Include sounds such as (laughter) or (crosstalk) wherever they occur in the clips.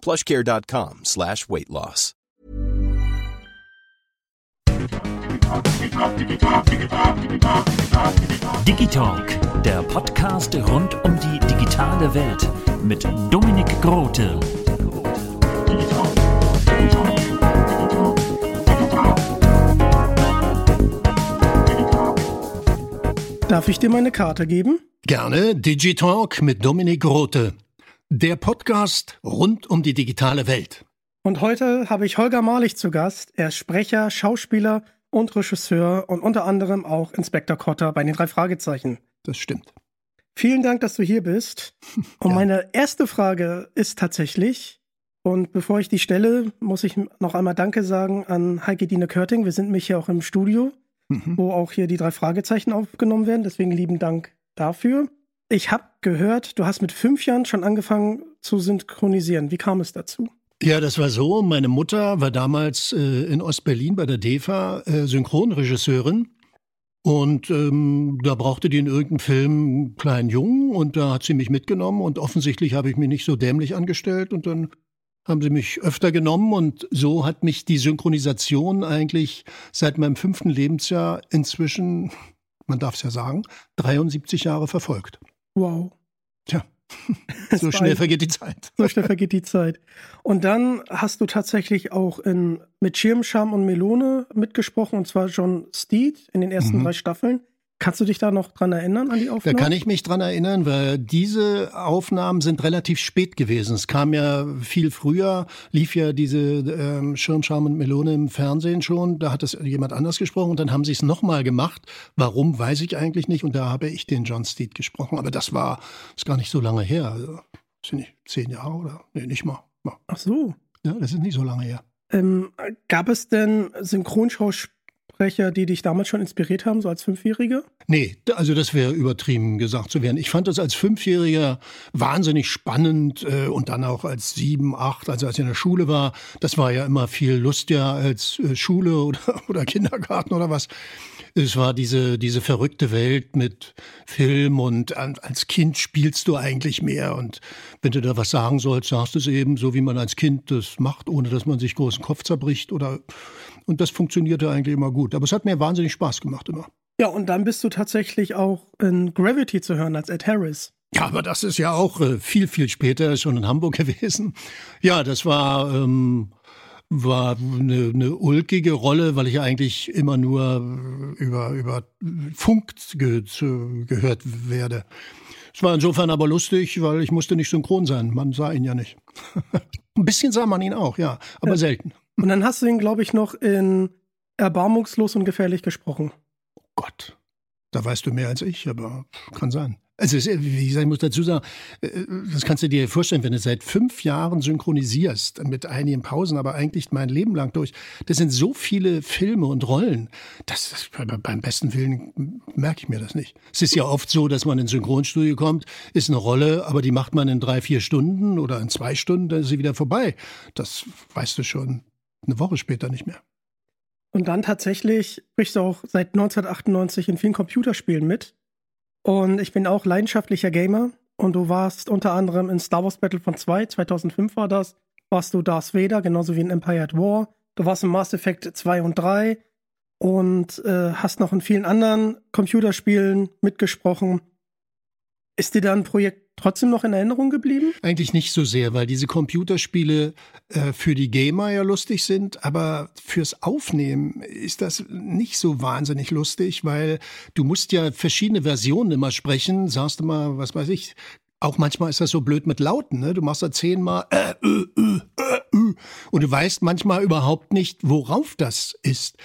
plushcare.com slash weight loss. Digitalk, der Podcast rund um die digitale Welt mit Dominik Grote. Darf ich dir meine Karte geben? Gerne Digitalk mit Dominik Rote. Der Podcast rund um die digitale Welt. Und heute habe ich Holger Malich zu Gast. Er ist Sprecher, Schauspieler und Regisseur und unter anderem auch Inspektor Kotter bei den drei Fragezeichen. Das stimmt. Vielen Dank, dass du hier bist. (laughs) Und Ja. meine erste Frage ist tatsächlich, und bevor ich die stelle, muss ich noch einmal Danke sagen an Heike Dine Körting. Wir sind mich hier auch im Studio, Mhm. wo auch hier die drei Fragezeichen aufgenommen werden. Deswegen lieben Dank dafür. Ich habe gehört, du hast mit fünf Jahren schon angefangen zu synchronisieren. Wie kam es dazu? Ja, das war so. Meine Mutter war damals äh, in Ostberlin bei der DEFA äh, Synchronregisseurin. Und ähm, da brauchte die in irgendeinem Film einen kleinen Jungen und da hat sie mich mitgenommen und offensichtlich habe ich mich nicht so dämlich angestellt und dann haben sie mich öfter genommen und so hat mich die Synchronisation eigentlich seit meinem fünften Lebensjahr inzwischen, man darf es ja sagen, 73 Jahre verfolgt. Wow. Tja, (laughs) so schnell vergeht die Zeit. So schnell vergeht die Zeit. Und dann hast du tatsächlich auch in, mit Schirm, Scham und Melone mitgesprochen, und zwar John Steed in den ersten Mhm. drei Staffeln. Kannst du dich da noch dran erinnern an die Da Aufnahmen? kann ich mich dran erinnern, weil diese Aufnahmen sind relativ spät gewesen. Es kam ja viel früher, lief ja diese ähm, Schirmscham und Melone im Fernsehen schon. Da hat es jemand anders gesprochen und dann haben sie es nochmal gemacht. Warum, weiß ich eigentlich nicht. Und da habe ich den John Steed gesprochen. Aber das war ist gar nicht so lange her. Also, sind nicht zehn Jahre oder? Nee, nicht mal. Ja, Ach so. das ist nicht so lange her. Ähm, gab es denn Synchronschausprecher, die dich damals schon inspiriert haben, so als Fünfjähriger? Nee, also das wäre übertrieben gesagt zu werden. Ich fand das als Fünfjähriger wahnsinnig spannend äh, und dann auch als sieben, acht, also als ich in der Schule war. Das war ja immer viel lustiger als äh, Schule (laughs) oder, oder Kindergarten oder was. Es war diese, diese verrückte Welt mit Film und als Kind spielst du eigentlich mehr. Und wenn du da was sagen sollst, sagst du es eben so, wie man als Kind das macht, ohne dass man sich großen Kopf zerbricht oder, und das funktionierte eigentlich immer gut. Aber es hat mir wahnsinnig Spaß gemacht immer. Ja, und dann bist du tatsächlich auch in Gravity zu hören als Ed Harris. Ja, aber das ist ja auch äh, viel, viel später, schon in Hamburg (laughs) gewesen. Ja, das war, ähm, war eine, eine ulkige Rolle, weil ich eigentlich immer nur äh, über, über Funk ge gehört werde. Es war insofern aber lustig, weil ich musste nicht synchron sein. Man sah ihn ja nicht. (laughs) Ein bisschen sah man ihn auch, ja, aber Ja. selten. Und dann hast du ihn, glaube ich, noch in Erbarmungslos und gefährlich gesprochen. Gott, da weißt du mehr als ich, aber kann sein. Also, wie gesagt, ich muss dazu sagen, äh, das kannst du dir vorstellen, wenn du seit fünf Jahren synchronisierst, mit einigen Pausen, aber eigentlich mein Leben lang durch. Das sind so viele Filme und Rollen. Das, das beim besten Willen merke ich mir das nicht. Es ist ja oft so, dass man ins Synchronstudio kommt, ist eine Rolle, aber die macht man in drei, vier Stunden oder in zwei Stunden, dann ist sie wieder vorbei. Das weißt du schon eine Woche später nicht mehr. Und dann tatsächlich sprichst du auch seit 1998 in vielen Computerspielen mit. Und ich bin auch leidenschaftlicher Gamer. Und du warst unter anderem in Star Wars Battlefront 2, 2005 war das, warst du Darth Vader, genauso wie in Empire at War. Du warst in Mass Effect 2 und 3 und äh, hast noch in vielen anderen Computerspielen mitgesprochen. Ist dir da ein Projekt trotzdem noch in Erinnerung geblieben? Eigentlich nicht so sehr, weil diese Computerspiele äh, für die Gamer ja lustig sind, aber fürs Aufnehmen ist das nicht so wahnsinnig lustig, weil du musst ja verschiedene Versionen immer sprechen, sagst du mal, was weiß ich, auch manchmal ist das so blöd mit Lauten, ne? Du machst da zehnmal äh, äh, äh, äh, und du weißt manchmal überhaupt nicht, worauf das ist.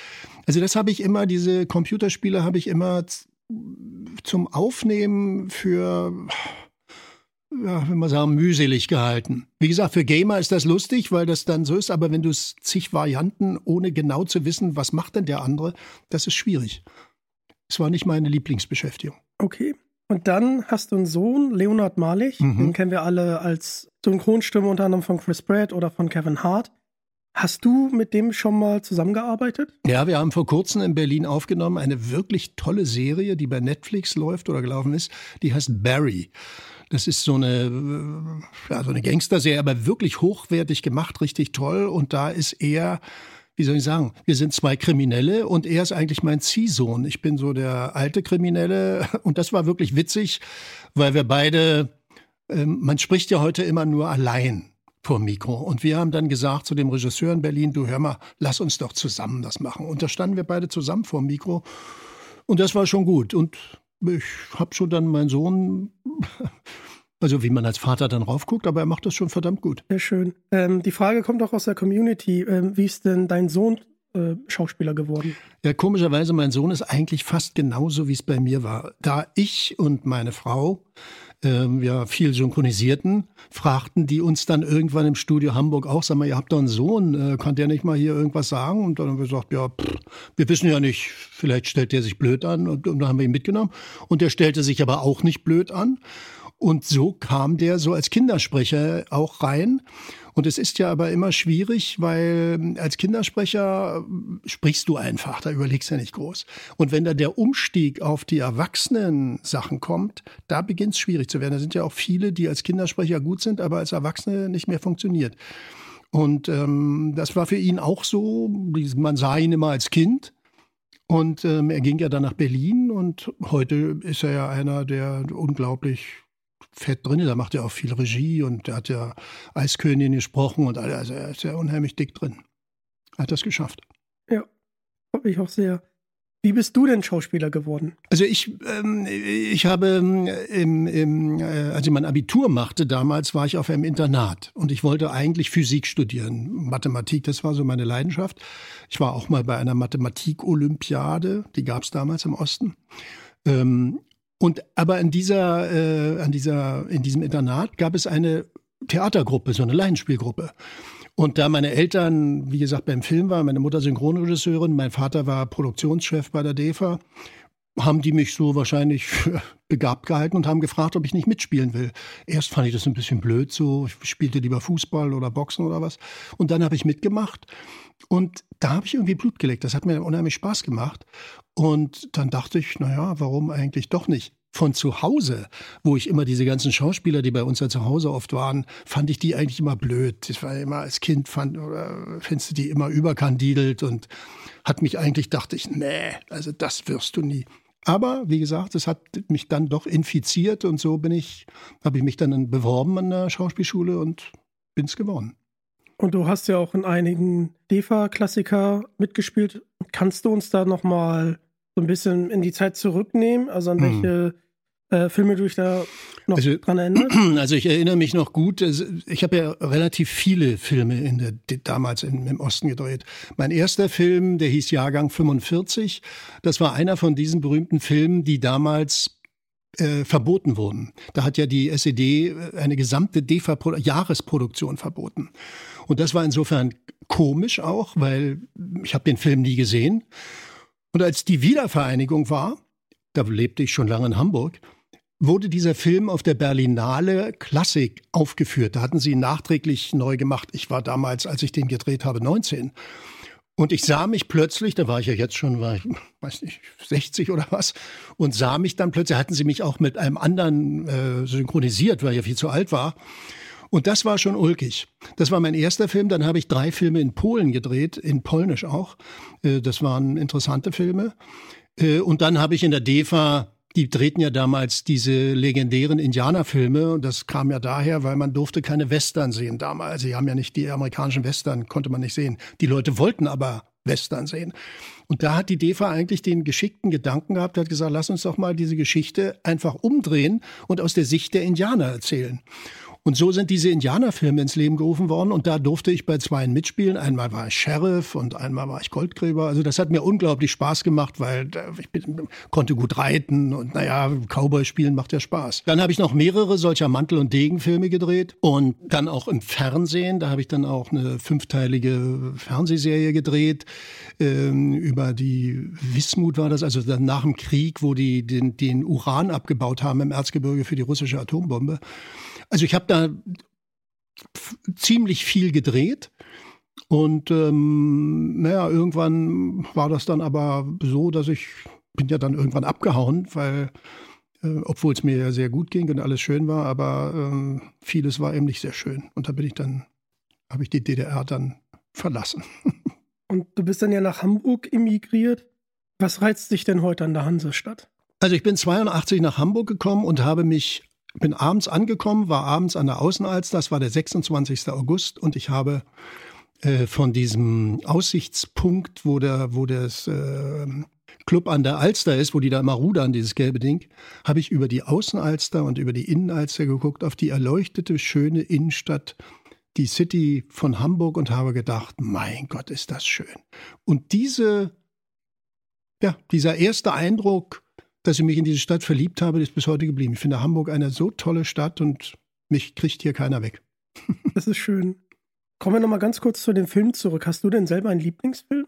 Also das habe ich immer, diese Computerspiele habe ich immer zum Aufnehmen für ja, wenn man sagen, mühselig gehalten. Wie gesagt, für Gamer ist das lustig, weil das dann so ist, aber wenn du es zig Varianten, ohne genau zu wissen, was macht denn der andere, das ist schwierig. Es war nicht meine Lieblingsbeschäftigung. Okay. Und dann hast du einen Sohn, Leonard Malich. Mhm. Den kennen wir alle als Synchronstimme unter anderem von Chris Pratt oder von Kevin Hart. Hast du mit dem schon mal zusammengearbeitet? Ja, wir haben vor kurzem in Berlin aufgenommen eine wirklich tolle Serie, die bei Netflix läuft oder gelaufen ist. Die heißt Barry. Das ist so eine, ja, so eine Gangster-Serie, aber wirklich hochwertig gemacht, richtig toll. Und da ist er wie soll ich sagen, wir sind zwei Kriminelle und er ist eigentlich mein Ziehsohn. Ich bin so der alte Kriminelle (laughs) und das war wirklich witzig, weil wir beide, äh, man spricht ja heute immer nur allein vor Mikro. Und wir haben dann gesagt zu dem Regisseur in Berlin, du hör mal, lass uns doch zusammen das machen. Und da standen wir beide zusammen vor Mikro und das war schon gut. Und ich habe schon dann meinen Sohn (laughs) also wie man als Vater dann raufguckt, aber er macht das schon verdammt gut. Sehr schön. Ähm, die Frage kommt auch aus der Community. Ähm, wie ist denn dein Sohn äh, Schauspieler geworden? Ja, komischerweise, mein Sohn ist eigentlich fast genauso, wie es bei mir war. Da ich und meine Frau ähm, ja viel synchronisierten, fragten die uns dann irgendwann im Studio Hamburg auch, sag mal, ihr habt doch einen Sohn, äh, kann der nicht mal hier irgendwas sagen? Und dann haben wir gesagt, ja, pff, wir wissen ja nicht, vielleicht stellt der sich blöd an und, und dann haben wir ihn mitgenommen. Und der stellte sich aber auch nicht blöd an. Und so kam der so als Kindersprecher auch rein. Und es ist ja aber immer schwierig, weil als Kindersprecher sprichst du einfach, da überlegst du ja nicht groß. Und wenn da der Umstieg auf die Erwachsenen-Sachen kommt, da beginnt es schwierig zu werden. Da sind ja auch viele, die als Kindersprecher gut sind, aber als Erwachsene nicht mehr funktioniert. Und ähm, das war für ihn auch so. Man sah ihn immer als Kind. Und ähm, er ging ja dann nach Berlin und heute ist er ja einer, der unglaublich fett drin. Da macht er auch viel Regie und der hat ja Eiskönigin gesprochen und alles. Also er ist ja unheimlich dick drin. Er hat das geschafft. Ja, hoffe ich auch sehr. Wie bist du denn Schauspieler geworden? Also ich, ähm, ich habe ähm, im, im, äh, als ich mein Abitur machte damals, war ich auf einem Internat und ich wollte eigentlich Physik studieren, Mathematik, das war so meine Leidenschaft. Ich war auch mal bei einer Mathematik-Olympiade, die gab es damals im Osten. Ähm, und aber in dieser, äh, an dieser, in diesem Internat gab es eine Theatergruppe, so eine Laienspielgruppe. Und da meine Eltern, wie gesagt, beim Film waren, meine Mutter Synchronregisseurin, mein Vater war Produktionschef bei der DEFA, haben die mich so wahrscheinlich begabt gehalten und haben gefragt, ob ich nicht mitspielen will. Erst fand ich das ein bisschen blöd, so ich spielte lieber Fußball oder Boxen oder was. Und dann habe ich mitgemacht und da habe ich irgendwie Blut gelegt. Das hat mir unheimlich Spaß gemacht. Und dann dachte ich, naja, warum eigentlich doch nicht? Von zu Hause, wo ich immer diese ganzen Schauspieler, die bei uns ja zu Hause oft waren, fand ich die eigentlich immer blöd. Ich war immer als Kind, fand, oder findest du die immer überkandidelt und hat mich eigentlich, dachte ich, nee, also das wirst du nie. Aber wie gesagt, es hat mich dann doch infiziert und so bin ich, habe ich mich dann beworben an der Schauspielschule und bin es geworden. Und du hast ja auch in einigen DEFA-Klassiker mitgespielt. Kannst du uns da nochmal so ein bisschen in die Zeit zurücknehmen? Also an hm. welche äh, Filme du dich da noch also, dran erinnerst? (clears throat) Also ich erinnere mich noch gut. Ich habe ja relativ viele Filme in der, damals in, im Osten gedreht. Mein erster Film, der hieß Jahrgang 45. Das war einer von diesen berühmten Filmen, die damals äh, verboten wurden. Da hat ja die SED äh, eine gesamte DEFA-Jahresproduktion verboten. Und das war insofern komisch auch, weil ich habe den Film nie gesehen. Und als die Wiedervereinigung war, da lebte ich schon lange in Hamburg, wurde dieser Film auf der Berlinale Klassik aufgeführt. Da hatten sie ihn nachträglich neu gemacht. Ich war damals, als ich den gedreht habe, 19. Und ich sah mich plötzlich, da war ich ja jetzt schon, war ich, weiß nicht, 60 oder was, und sah mich dann plötzlich, hatten sie mich auch mit einem anderen äh, synchronisiert, weil ich ja viel zu alt war. Und das war schon ulkig. Das war mein erster Film. Dann habe ich drei Filme in Polen gedreht, in Polnisch auch. Äh, das waren interessante Filme. Äh, und dann habe ich in der DEFA die drehten ja damals diese legendären Indianerfilme und das kam ja daher, weil man durfte keine Western sehen damals. Sie haben ja nicht die amerikanischen Western, konnte man nicht sehen. Die Leute wollten aber Western sehen. Und da hat die DEFA eigentlich den geschickten Gedanken gehabt, hat gesagt, lass uns doch mal diese Geschichte einfach umdrehen und aus der Sicht der Indianer erzählen. Und so sind diese Indianerfilme ins Leben gerufen worden und da durfte ich bei zweien mitspielen. Einmal war ich Sheriff und einmal war ich Goldgräber. Also das hat mir unglaublich Spaß gemacht, weil ich bin, konnte gut reiten und naja, Cowboy spielen macht ja Spaß. Dann habe ich noch mehrere solcher Mantel- und Degenfilme gedreht und dann auch im Fernsehen. Da habe ich dann auch eine fünfteilige Fernsehserie gedreht ähm, über die Wismut war das, also dann nach dem Krieg, wo die den, den Uran abgebaut haben im Erzgebirge für die russische Atombombe. Also ich habe da ziemlich viel gedreht. Und ähm, naja, irgendwann war das dann aber so, dass ich bin ja dann irgendwann abgehauen, weil äh, obwohl es mir ja sehr gut ging und alles schön war, aber ähm, vieles war eben nicht sehr schön. Und da bin ich dann, habe ich die DDR dann verlassen. (laughs) Und du bist dann ja nach Hamburg emigriert. Was reizt dich denn heute an der Hansestadt? Also ich bin 82 nach Hamburg gekommen und habe mich bin abends angekommen, war abends an der Außenalster, das war der 26. August und ich habe äh, von diesem Aussichtspunkt, wo der, wo das äh, Club an der Alster ist, wo die da immer rudern, dieses gelbe Ding, habe ich über die Außenalster und über die Innenalster geguckt, auf die erleuchtete, schöne Innenstadt, die City von Hamburg und habe gedacht, mein Gott, ist das schön. Und diese, ja, dieser erste Eindruck, dass ich mich in diese Stadt verliebt habe, ist bis heute geblieben. Ich finde Hamburg eine so tolle Stadt und mich kriegt hier keiner weg. (laughs) das ist schön. Kommen wir nochmal ganz kurz zu den Filmen zurück. Hast du denn selber einen Lieblingsfilm?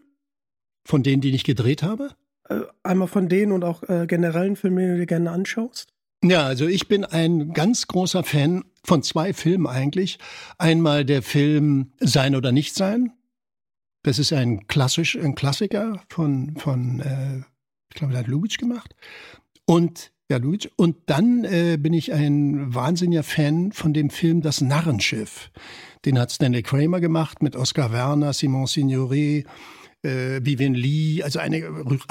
Von denen, die ich gedreht habe? Äh, einmal von denen und auch äh, generellen Filmen, die du dir gerne anschaust? Ja, also ich bin ein ganz großer Fan von zwei Filmen eigentlich. Einmal der Film Sein oder Nicht Sein. Das ist ein klassisch, ein Klassiker von, von äh, ich glaube, der hat Lubitsch gemacht. Und ja, Lubitsch. Und dann äh, bin ich ein wahnsinniger Fan von dem Film Das Narrenschiff. Den hat Stanley Kramer gemacht mit Oscar Werner, Simon Signoret, äh, Vivian Lee, also eine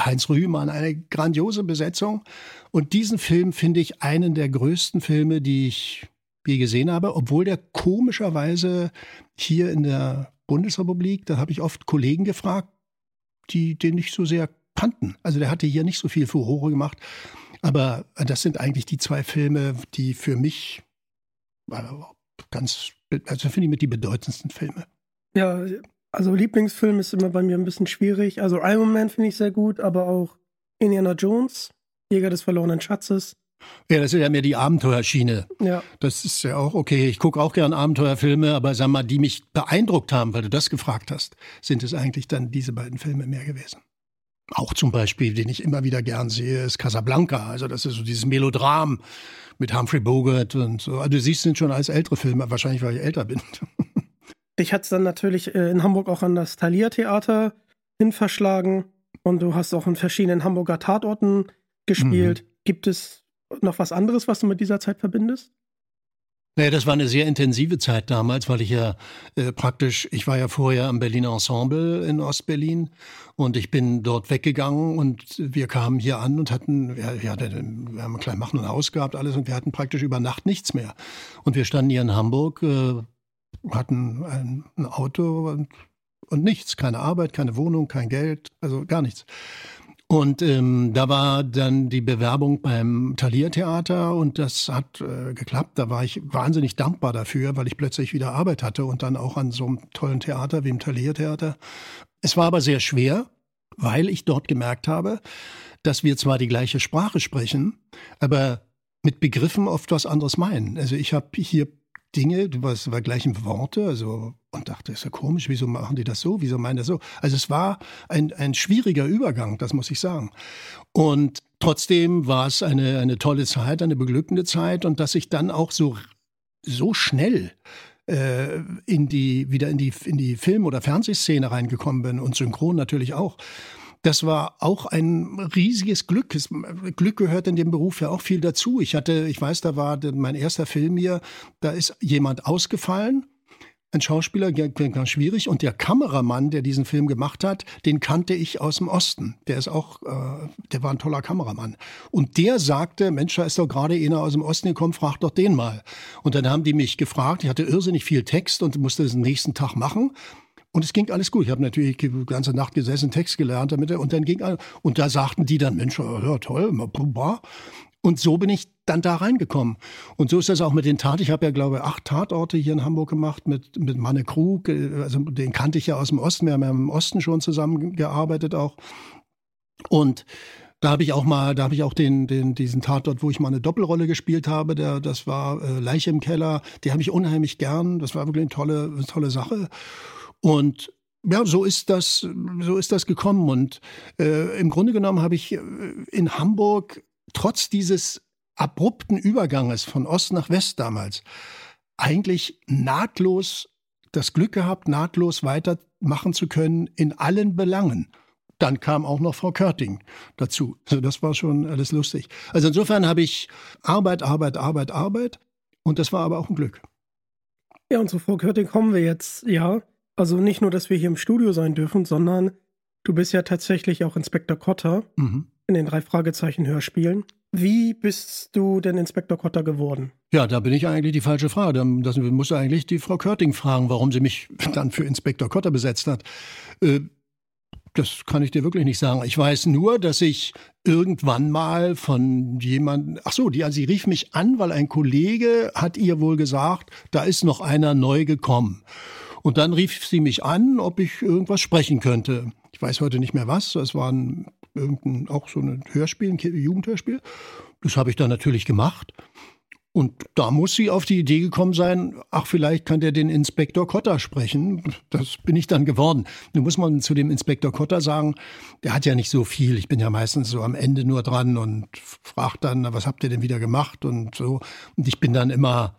Heinz Rühmann, eine grandiose Besetzung. Und diesen Film finde ich einen der größten Filme, die ich je gesehen habe, obwohl der komischerweise hier in der Bundesrepublik, da habe ich oft Kollegen gefragt, die den nicht so sehr kannten. Also der hatte hier nicht so viel Furore gemacht. Aber das sind eigentlich die zwei Filme, die für mich äh, ganz, also finde ich mit die bedeutendsten Filme. Ja, also Lieblingsfilm ist immer bei mir ein bisschen schwierig. Also Iron Man finde ich sehr gut, aber auch Indiana Jones, Jäger des verlorenen Schatzes. Ja, das ist ja mehr die Abenteuerschiene. Ja. Das ist ja auch okay. Ich gucke auch gern Abenteuerfilme, aber sag mal, die mich beeindruckt haben, weil du das gefragt hast, sind es eigentlich dann diese beiden Filme mehr gewesen. Auch zum Beispiel, den ich immer wieder gern sehe, ist Casablanca. Also das ist so dieses Melodram mit Humphrey Bogart und so. Also du siehst, sind schon als ältere Filme, wahrscheinlich weil ich älter bin. (laughs) Dich hat es dann natürlich äh, in Hamburg auch an das Thalia Theater hin verschlagen und du hast auch in verschiedenen Hamburger Tatorten gespielt. Mhm. Gibt es noch was anderes, was du mit dieser Zeit verbindest? Naja, das war eine sehr intensive Zeit damals, weil ich ja äh, praktisch, ich war ja vorher am Berliner Ensemble in Ostberlin und ich bin dort weggegangen und wir kamen hier an und hatten, wir, wir, hatten, wir haben ein kleines Machen und Haus gehabt, alles und wir hatten praktisch über Nacht nichts mehr. Und wir standen hier in Hamburg, äh, hatten ein, ein Auto und, und nichts, keine Arbeit, keine Wohnung, kein Geld, also gar nichts. Und ähm, da war dann die Bewerbung beim Thalia Theater und das hat äh, geklappt. Da war ich wahnsinnig dankbar dafür, weil ich plötzlich wieder Arbeit hatte und dann auch an so einem tollen Theater wie im Thalia Theater. Es war aber sehr schwer, weil ich dort gemerkt habe, dass wir zwar die gleiche Sprache sprechen, aber mit Begriffen oft was anderes meinen. Also ich habe hier Dinge, warst war gleichen Worte, also und dachte, ist ja komisch, wieso machen die das so, wieso meinen das so? Also es war ein, ein schwieriger Übergang, das muss ich sagen. Und trotzdem war es eine, eine tolle Zeit, eine beglückende Zeit und dass ich dann auch so, so schnell äh, in die, wieder in die, in die Film- oder Fernsehszene reingekommen bin und synchron natürlich auch. Das war auch ein riesiges Glück. Glück gehört in dem Beruf ja auch viel dazu. Ich hatte, ich weiß, da war mein erster Film hier, da ist jemand ausgefallen. Ein Schauspieler, ganz schwierig. Und der Kameramann, der diesen Film gemacht hat, den kannte ich aus dem Osten. Der ist auch, äh, der war ein toller Kameramann. Und der sagte, Mensch, da ist doch gerade einer aus dem Osten gekommen, frag doch den mal. Und dann haben die mich gefragt, ich hatte irrsinnig viel Text und musste das nächsten Tag machen. Und es ging alles gut. Ich habe natürlich die ganze Nacht gesessen, Text gelernt damit. Und dann ging und da sagten die dann, Mensch, ja, toll, und so bin ich dann da reingekommen. Und so ist das auch mit den Taten. Ich habe ja, glaube ich, acht Tatorte hier in Hamburg gemacht mit, mit Manne Krug. Also den kannte ich ja aus dem Osten. Wir haben ja im Osten schon zusammengearbeitet auch. Und da habe ich auch mal, da habe ich auch den, den, diesen Tatort, wo ich mal eine Doppelrolle gespielt habe. Der, das war äh, Leiche im Keller. Die habe ich unheimlich gern. Das war wirklich eine tolle, eine tolle Sache. Und ja, so ist das, so ist das gekommen. Und äh, im Grunde genommen habe ich äh, in Hamburg trotz dieses abrupten Überganges von Ost nach West damals eigentlich nahtlos das Glück gehabt, nahtlos weitermachen zu können in allen Belangen. Dann kam auch noch Frau Körting dazu. Also das war schon alles lustig. Also insofern habe ich Arbeit, Arbeit, Arbeit, Arbeit. Und das war aber auch ein Glück. Ja, und zu Frau Körting kommen wir jetzt, ja. Also nicht nur, dass wir hier im Studio sein dürfen, sondern du bist ja tatsächlich auch Inspektor Kotter. Mhm in den drei Fragezeichen Hörspielen. Wie bist du denn Inspektor Kotter geworden? Ja, da bin ich eigentlich die falsche Frage. Das muss eigentlich die Frau Körting fragen, warum sie mich (laughs) dann für Inspektor Kotter besetzt hat. Äh, das kann ich dir wirklich nicht sagen. Ich weiß nur, dass ich irgendwann mal von jemandem, ach so, die, also sie rief mich an, weil ein Kollege hat ihr wohl gesagt, da ist noch einer neu gekommen. Und dann rief sie mich an, ob ich irgendwas sprechen könnte. Ich weiß heute nicht mehr was. Es war ein irgendein, auch so ein Hörspiel, ein Jugendhörspiel. Das habe ich dann natürlich gemacht. Und da muss sie auf die Idee gekommen sein, ach, vielleicht kann der den Inspektor Kotter sprechen. Das bin ich dann geworden. Nun muss man zu dem Inspektor Kotter sagen, der hat ja nicht so viel. Ich bin ja meistens so am Ende nur dran und frage dann, was habt ihr denn wieder gemacht und so. Und ich bin dann immer,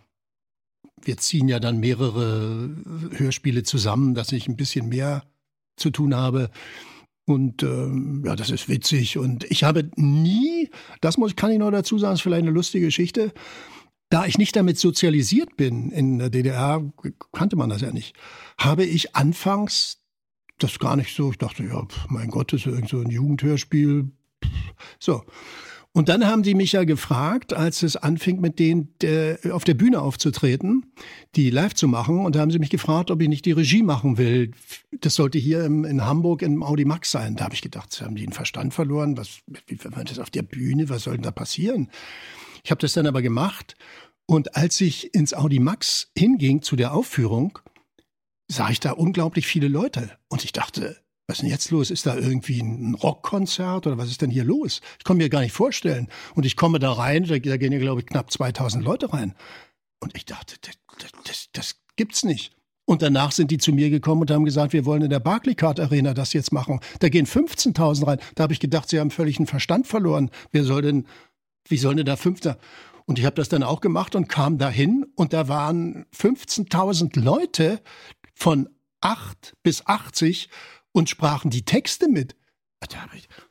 wir ziehen ja dann mehrere Hörspiele zusammen, dass ich ein bisschen mehr zu tun habe. Und ähm, ja, das ist witzig. Und ich habe nie, das muss, kann ich noch dazu sagen, ist vielleicht eine lustige Geschichte. Da ich nicht damit sozialisiert bin in der DDR, kannte man das ja nicht, habe ich anfangs das gar nicht so. Ich dachte, ja, mein Gott, das ist irgend so ein Jugendhörspiel. So. Und dann haben die mich ja gefragt, als es anfing, mit denen der, auf der Bühne aufzutreten, die live zu machen. Und da haben sie mich gefragt, ob ich nicht die Regie machen will. Das sollte hier im, in Hamburg im Audi Max sein. Da habe ich gedacht, haben die den Verstand verloren? Was, wie war das auf der Bühne? Was soll denn da passieren? Ich habe das dann aber gemacht. Und als ich ins Audi Max hinging zu der Aufführung, sah ich da unglaublich viele Leute. Und ich dachte, was ist denn jetzt los? Ist da irgendwie ein Rockkonzert oder was ist denn hier los? Ich kann mir gar nicht vorstellen. Und ich komme da rein, da, da gehen ja, glaube ich, knapp 2000 Leute rein. Und ich dachte, das, das, das gibt's nicht. Und danach sind die zu mir gekommen und haben gesagt, wir wollen in der Barclaycard Arena das jetzt machen. Da gehen 15.000 rein. Da habe ich gedacht, sie haben völlig einen Verstand verloren. Wer soll denn, wie soll denn da 15? Und ich habe das dann auch gemacht und kam dahin und da waren 15.000 Leute von 8 bis 80 und sprachen die Texte mit.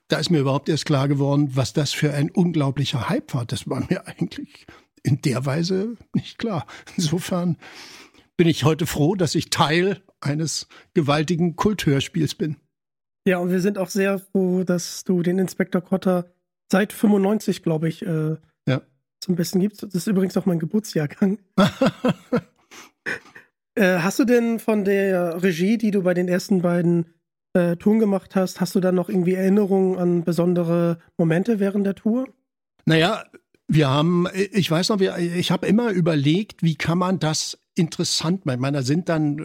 Da ist mir überhaupt erst klar geworden, was das für ein unglaublicher Hype war. Das war mir eigentlich in der Weise nicht klar. Insofern bin ich heute froh, dass ich Teil eines gewaltigen Kulthörspiels bin. Ja, und wir sind auch sehr froh, dass du den Inspektor Kotter seit 95, glaube ich, äh, ja. zum Besten gibst. Das ist übrigens auch mein Geburtsjahrgang. (laughs) äh, hast du denn von der Regie, die du bei den ersten beiden äh, Touren gemacht hast, hast du dann noch irgendwie Erinnerungen an besondere Momente während der Tour? Naja, wir haben, ich weiß noch, ich habe immer überlegt, wie kann man das interessant machen. Ich meine, da sind dann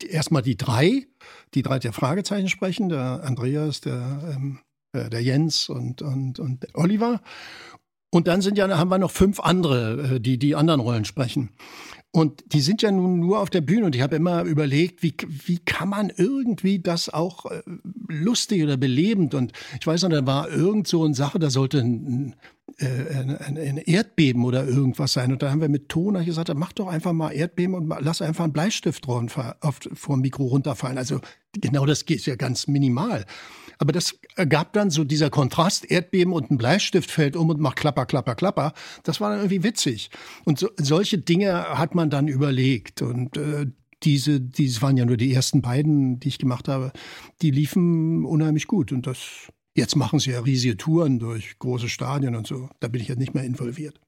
äh, erstmal die drei, die drei der Fragezeichen sprechen, der Andreas, der, ähm, äh, der Jens und, und, und Oliver. Und dann sind ja, haben wir noch fünf andere, äh, die die anderen Rollen sprechen. Und die sind ja nun nur auf der Bühne und ich habe immer überlegt, wie, wie kann man irgendwie das auch äh, lustig oder belebend und ich weiß noch, da war irgend so eine Sache, da sollte ein, äh, ein, ein Erdbeben oder irgendwas sein und da haben wir mit Ton gesagt, mach doch einfach mal Erdbeben und lass einfach einen Bleistift vor dem Mikro runterfallen. Also genau das geht ja ganz minimal. Aber das ergab dann so dieser Kontrast, Erdbeben und ein Bleistift fällt um und macht klapper, klapper, klapper. Das war dann irgendwie witzig. Und so, solche Dinge hat man dann überlegt. Und äh, diese, diese waren ja nur die ersten beiden, die ich gemacht habe, die liefen unheimlich gut. Und das, jetzt machen sie ja riesige Touren durch große Stadien und so. Da bin ich ja nicht mehr involviert.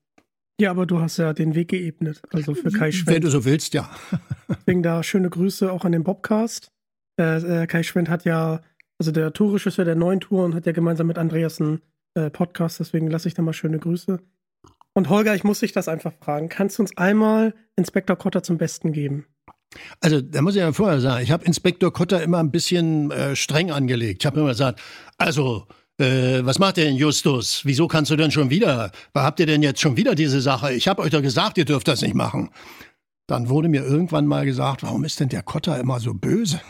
Ja, aber du hast ja den Weg geebnet, also für Kai Schwendt. Wenn du so willst, ja. Deswegen da schöne Grüße auch an den Bobcast. Äh, äh, Kai Schwendt hat ja, also der Tourregisseur der neuen Touren, hat ja gemeinsam mit Andreas einen äh, Podcast, deswegen lasse ich da mal schöne Grüße. Und Holger, ich muss dich das einfach fragen. Kannst du uns einmal Inspektor Kotter zum Besten geben? Also, da muss ich ja vorher sagen, ich habe Inspektor Kotter immer ein bisschen äh, streng angelegt. Ich habe immer gesagt, also, äh, was macht denn Justus? Wieso kannst du denn schon wieder? Habt ihr denn jetzt schon wieder diese Sache? Ich habe euch doch gesagt, ihr dürft das nicht machen. Dann wurde mir irgendwann mal gesagt, warum ist denn der Kotter immer so böse?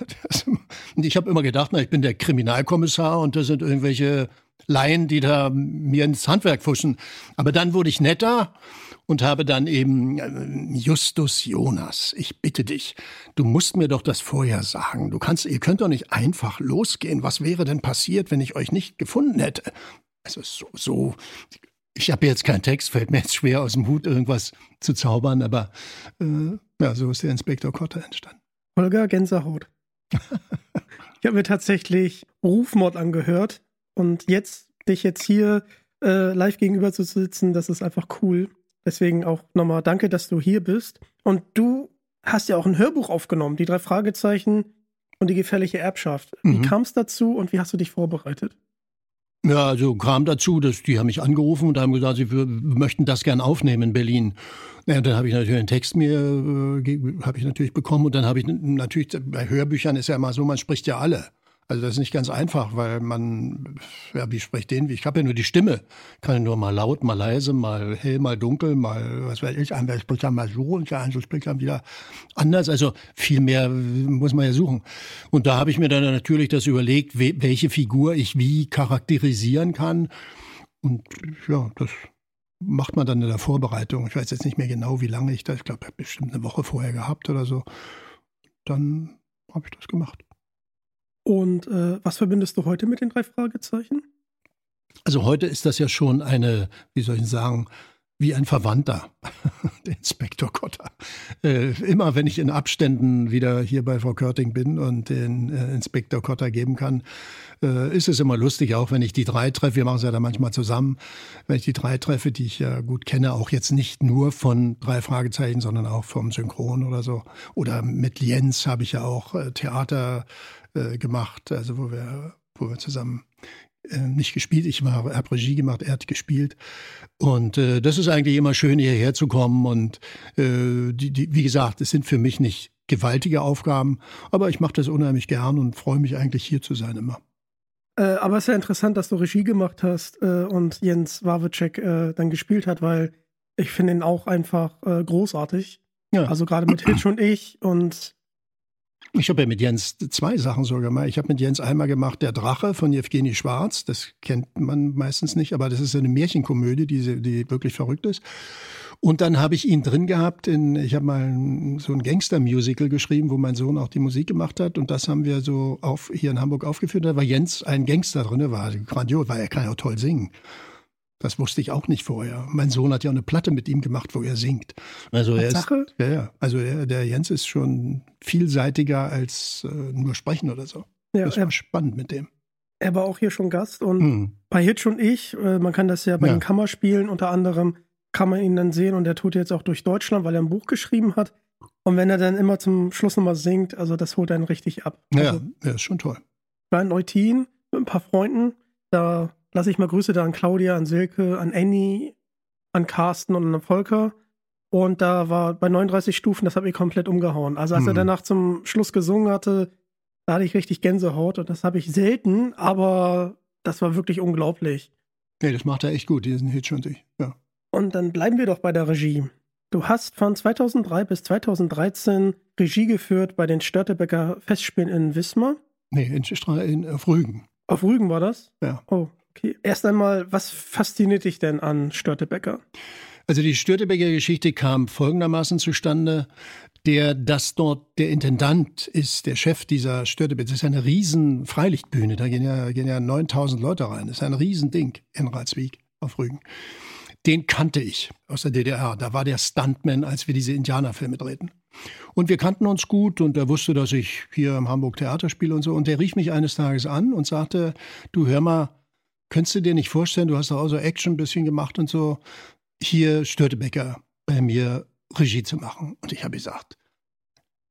(laughs) Und ich habe immer gedacht, na, ich bin der Kriminalkommissar und das sind irgendwelche Laien, die da mir ins Handwerk fuschen. Aber dann wurde ich netter und habe dann eben äh, Justus Jonas, ich bitte dich, du musst mir doch das vorher sagen. Du kannst, ihr könnt doch nicht einfach losgehen. Was wäre denn passiert, wenn ich euch nicht gefunden hätte? Also so, so ich habe jetzt keinen Text, fällt mir jetzt schwer aus dem Hut irgendwas zu zaubern, aber äh, ja, so ist der Inspektor Kotter entstanden. Holger Gänsehaut. (laughs) ich habe mir tatsächlich Rufmord angehört und jetzt dich jetzt hier äh, live gegenüber zu sitzen, das ist einfach cool. Deswegen auch nochmal danke, dass du hier bist. Und du hast ja auch ein Hörbuch aufgenommen, die drei Fragezeichen und die gefährliche Erbschaft. Wie mhm. kam es dazu und wie hast du dich vorbereitet? Ja, also kam dazu, dass die haben mich angerufen und haben gesagt, sie möchten das gern aufnehmen in Berlin. Ja, dann habe ich natürlich einen Text mir äh, habe ich natürlich bekommen und dann habe ich natürlich bei Hörbüchern ist ja immer so, man spricht ja alle. Also das ist nicht ganz einfach, weil man, ja, wie spricht den? Ich habe ja nur die Stimme. Kann ja nur mal laut, mal leise, mal hell, mal dunkel, mal, was weiß ich, einer spricht dann mal so und der andere spricht dann wieder anders. Also viel mehr muss man ja suchen. Und da habe ich mir dann natürlich das überlegt, welche Figur ich wie charakterisieren kann. Und ja, das macht man dann in der Vorbereitung. Ich weiß jetzt nicht mehr genau, wie lange ich das, ich glaube, bestimmt eine Woche vorher gehabt oder so. Dann habe ich das gemacht. Und äh, was verbindest du heute mit den drei Fragezeichen? Also heute ist das ja schon eine, wie soll ich sagen, wie ein Verwandter, (laughs) der Inspektor Kotter. Äh, immer wenn ich in Abständen wieder hier bei Frau Körting bin und den äh, Inspektor Kotter geben kann, äh, ist es immer lustig, auch wenn ich die drei treffe, wir machen es ja dann manchmal zusammen, wenn ich die drei treffe, die ich ja gut kenne, auch jetzt nicht nur von drei Fragezeichen, sondern auch vom Synchron oder so. Oder mit Jens habe ich ja auch äh, Theater äh, gemacht, also wo wir, wo wir zusammen äh, nicht gespielt, ich habe Regie gemacht, er hat gespielt. Und äh, das ist eigentlich immer schön, hierher zu kommen. Und äh, die, die, wie gesagt, es sind für mich nicht gewaltige Aufgaben, aber ich mache das unheimlich gern und freue mich eigentlich hier zu sein immer. Äh, aber es ist ja interessant, dass du Regie gemacht hast äh, und Jens Wawitschek äh, dann gespielt hat, weil ich finde ihn auch einfach großartig. Ja. Also gerade mit Hitch und ich und ich habe ja mit Jens zwei Sachen sogar gemacht. Ich habe mit Jens einmal gemacht Der Drache von Jewgeni Schwarz. Das kennt man meistens nicht, aber das ist eine Märchenkomödie, die, die wirklich verrückt ist. Und dann habe ich ihn drin gehabt in, ich habe mal so ein Gangster-Musical geschrieben, wo mein Sohn auch die Musik gemacht hat. Und das haben wir so auf, hier in Hamburg aufgeführt. Da war Jens ein Gangster drin, war grandios, weil er kann ja auch toll singen. Das wusste ich auch nicht vorher. Mein Sohn hat ja auch eine Platte mit ihm gemacht, wo er singt. Also er ist, ja, ja. Also er, der Jens ist schon vielseitiger als äh, nur sprechen oder so. Ja, das war er, spannend mit dem. Er war auch hier schon Gast und hm. bei Hitch und ich, äh, man kann das ja bei ja. den Kammerspielen unter anderem, kann man ihn dann sehen und er tut jetzt auch durch Deutschland, weil er ein Buch geschrieben hat. Und wenn er dann immer zum Schluss nochmal singt, also das holt einen richtig ab. Ja, also, ja, ist schon toll. Ich war in Eutin mit ein paar Freunden, da lasse ich mal Grüße da an Claudia, an Silke, an Annie, an Carsten und an Volker. Und da war bei 39 Stufen, das hat mich komplett umgehauen. Also als hm. er danach zum Schluss gesungen hatte, da hatte ich richtig Gänsehaut und das habe ich selten, aber das war wirklich unglaublich. Nee, das macht er echt gut, diesen Hit schon sich. Ja. Und dann bleiben wir doch bei der Regie. Du hast von 2003 bis 2013 Regie geführt bei den Störtebecker Festspielen in Wismar. Nee, in, in, auf Rügen. Auf Rügen war das? Ja. Oh, Okay, erst einmal, was fasziniert dich denn an Störtebecker? Also die Störtebecker Geschichte kam folgendermaßen zustande. Der, dass dort der Intendant ist, der Chef dieser Störtebecker, das ist eine riesen Freilichtbühne, da gehen ja, gehen ja 9000 Leute rein, das ist ein Riesending in Ralswiek auf Rügen. Den kannte ich aus der DDR, da war der Stuntman, als wir diese Indianerfilme drehten. Und wir kannten uns gut und er wusste, dass ich hier im Hamburg Theater spiele und so. Und der rief mich eines Tages an und sagte, du hör mal, könntest du dir nicht vorstellen, du hast auch so Action ein bisschen gemacht und so, hier Störtebecker bei mir Regie zu machen. Und ich habe gesagt,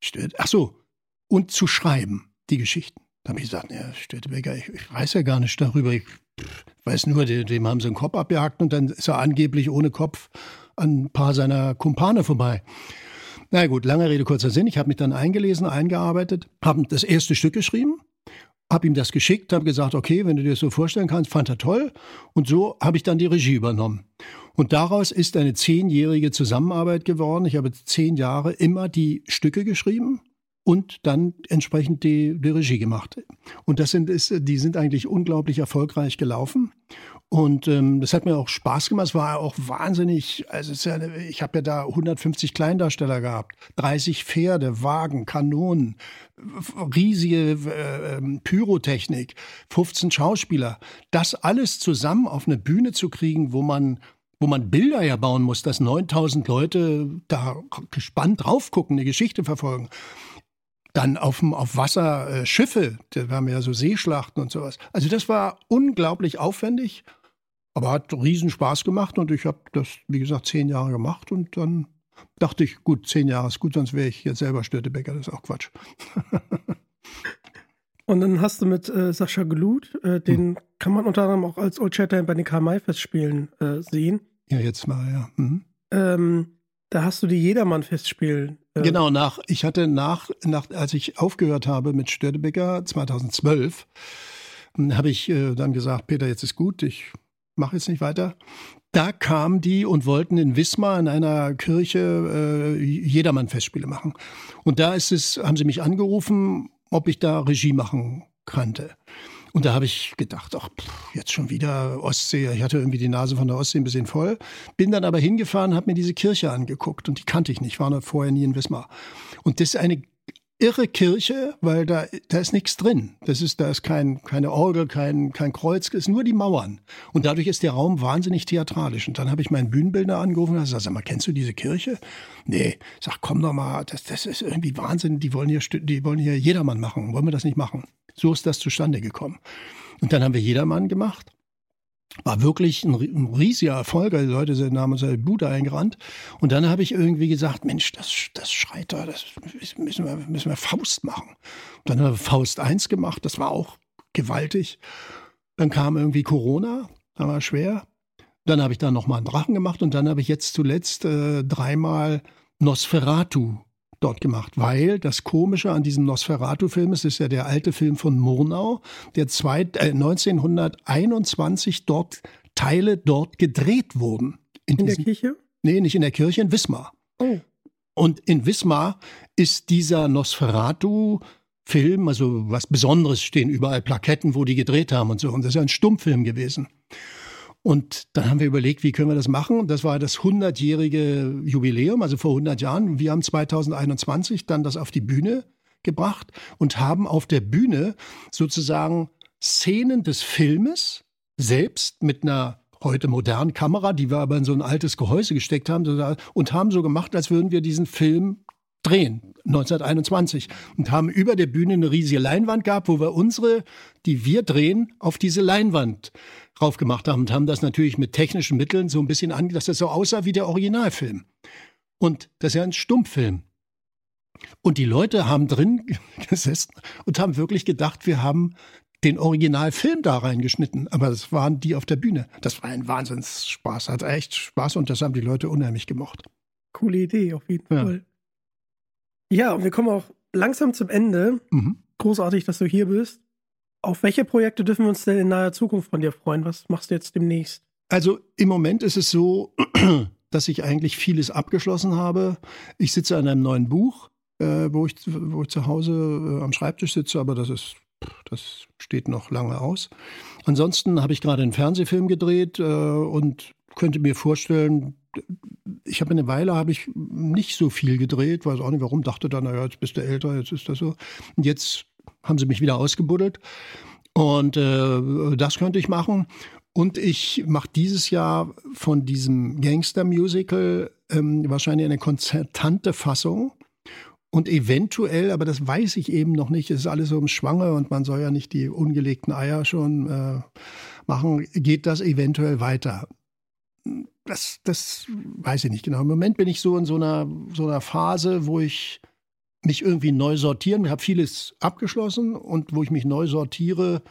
Stört, ach so, und zu schreiben, die Geschichten. Da habe ich gesagt, ja, Störtebecker, ich, ich, weiß ja gar nicht darüber. Ich weiß nur, dem, dem haben sie den Kopf abgehackt und dann ist er angeblich ohne Kopf an ein paar seiner Kumpane vorbei. Na gut, lange Rede, kurzer Sinn. Ich habe mich dann eingelesen, eingearbeitet, habe das erste Stück geschrieben, habe ihm das geschickt, habe gesagt, okay, wenn du dir das so vorstellen kannst, fand er toll. Und so habe ich dann die Regie übernommen. Und daraus ist eine zehnjährige Zusammenarbeit geworden. Ich habe zehn Jahre immer die Stücke geschrieben und dann entsprechend die, die Regie gemacht. Und das sind, ist, die sind eigentlich unglaublich erfolgreich gelaufen. Und ähm, das hat mir auch Spaß gemacht. Es war auch wahnsinnig, also ja, ich habe ja da 150 Kleindarsteller gehabt, 30 Pferde, Wagen, Kanonen, riesige äh, ähm, Pyrotechnik, 15 Schauspieler. Das alles zusammen auf eine Bühne zu kriegen, wo man wo man Bilder ja bauen muss, dass 9000 Leute da gespannt drauf gucken, eine Geschichte verfolgen. Dann auf, dem, auf Wasser äh, Schiffe, da haben ja so Seeschlachten und sowas. Also das war unglaublich aufwendig, aber hat riesen Spaß gemacht und ich habe das, wie gesagt, zehn Jahre gemacht und dann dachte ich, gut, zehn Jahre ist gut, sonst wäre ich jetzt selber Störtebäcker, das ist auch Quatsch. (laughs) und dann hast du mit äh, Sascha Glut, äh, den hm. kann man unter anderem auch als Old Shatterhand bei den Karl-May-Festspielen äh, sehen. Ja, jetzt mal, ja. Mhm. Ähm, da hast du die Jedermann-Festspiele. Äh genau, nach, ich hatte nach, nach, als ich aufgehört habe mit Störtebecker 2012, hm, habe ich äh, dann gesagt, Peter, jetzt ist gut, ich mache jetzt nicht weiter. Da kamen die und wollten in Wismar in einer Kirche äh, Jedermann-Festspiele machen. Und da ist es, haben sie mich angerufen, ob ich da Regie machen könnte. Und da habe ich gedacht, ach, jetzt schon wieder Ostsee. Ich hatte irgendwie die Nase von der Ostsee ein bisschen voll. Bin dann aber hingefahren, habe mir diese Kirche angeguckt und die kannte ich nicht, war noch vorher nie in Wismar. Und das ist eine irre Kirche, weil da, da ist nichts drin. Das ist, da ist kein, keine Orgel, kein, kein Kreuz, ist nur die Mauern. Und dadurch ist der Raum wahnsinnig theatralisch. Und dann habe ich meinen Bühnenbildner angerufen und gesagt, sag mal, kennst du diese Kirche? Nee. Sag, komm doch mal, das, das ist irgendwie Wahnsinn. Die wollen hier, die wollen hier jedermann machen. Wollen wir das nicht machen? So ist das zustande gekommen. Und dann haben wir jedermann gemacht. War wirklich ein, riesiger Erfolg. Also die Leute sind namens der Bude eingerannt. Und dann habe ich irgendwie gesagt, Mensch, das, das schreit da, das müssen wir, müssen wir Faust machen. Und dann haben wir Faust 1 gemacht, das war auch gewaltig. Dann kam irgendwie Corona, da war schwer. Dann habe ich da nochmal einen Drachen gemacht und dann habe ich jetzt zuletzt äh, dreimal Nosferatu dort gemacht, weil das Komische an diesem Nosferatu-Film ist, ist ja der alte Film von Murnau, der zwei, äh, 1921 dort Teile dort gedreht wurden. In, in diesem, der Kirche? Nee, nicht in der Kirche, in Wismar. Oh. Und in Wismar ist dieser Nosferatu Film, also was Besonderes stehen überall Plaketten, wo die gedreht haben und so. Und das ist ja ein Stummfilm gewesen. Und dann haben wir überlegt, wie können wir das machen? Das war das 100-jährige Jubiläum, also vor 100 Jahren. Wir haben 2021 dann das auf die Bühne gebracht und haben auf der Bühne sozusagen Szenen des Filmes selbst mit einer heute modernen Kamera, die wir aber in so ein altes Gehäuse gesteckt haben und haben so gemacht, als würden wir diesen Film drehen, 1921, und haben über der Bühne eine riesige Leinwand gehabt, wo wir unsere, die wir drehen, auf diese Leinwand drauf gemacht haben und haben das natürlich mit technischen Mitteln so ein bisschen an, dass das so aussah wie der Originalfilm. Und das ist ja ein Stummfilm. Und die Leute haben drin (laughs) gesessen und haben wirklich gedacht, wir haben den Originalfilm da reingeschnitten. Aber das waren die auf der Bühne. Das war ein Wahnsinnsspaß. Hat echt Spaß und das haben die Leute unheimlich gemocht. Coole Idee, auf jeden ja. Fall. Ja, und wir kommen auch langsam zum Ende. Mhm. Großartig, dass du hier bist. Auf welche Projekte dürfen wir uns denn in naher Zukunft von dir freuen? Was machst du jetzt demnächst? Also im Moment ist es so, (clears throat) dass ich eigentlich vieles abgeschlossen habe. Ich sitze an einem neuen Buch, äh, wo, ich, wo ich zu Hause äh, am Schreibtisch sitze, aber das ist das steht noch lange aus. Ansonsten habe ich gerade einen Fernsehfilm gedreht äh, und könnte mir vorstellen, ich habe eine Weile habe ich nicht so viel gedreht, weiß auch nicht warum, dachte dann, naja, jetzt bist du älter, jetzt ist das so. Und jetzt haben sie mich wieder ausgebuddelt. Und äh, das könnte ich machen. Und ich mache dieses Jahr von diesem Gangster-Musical ähm, wahrscheinlich eine konzertante Fassung. Und eventuell, aber das weiß ich eben noch nicht, es ist alles so im Schwange und man soll ja nicht die ungelegten Eier schon äh, machen, geht das eventuell weiter. Das, das weiß ich nicht genau. Im Moment bin ich so in so einer, so einer Phase, wo ich mich irgendwie neu sortieren. Ich habe vieles abgeschlossen und wo ich mich neu sortiere,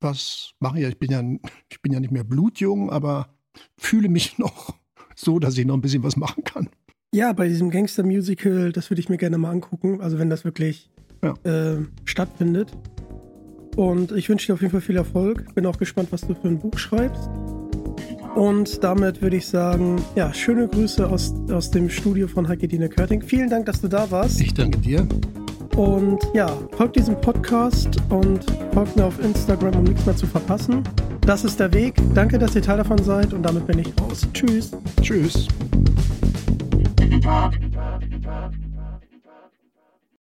was mache ich? Ich bin ja, ich bin ja nicht mehr blutjung, aber fühle mich (laughs) noch so, dass ich noch ein bisschen was machen kann. Ja, bei diesem Gangster-Musical, das würde ich mir gerne mal angucken. Also wenn das wirklich ja. äh, stattfindet. Und ich wünsche dir auf jeden Fall viel Erfolg. Bin auch gespannt, was du für ein Buch schreibst. Und damit würde ich sagen, ja, schöne Grüße aus, aus dem Studio von Heike Dine Körting. Vielen Dank, dass du da warst. Ich danke dir. Und ja, folgt diesem Podcast und folgt mir auf Instagram, um nichts mehr zu verpassen. Das ist der Weg. Danke, dass ihr Teil davon seid und damit bin ich raus. Tschüss. Tschüss.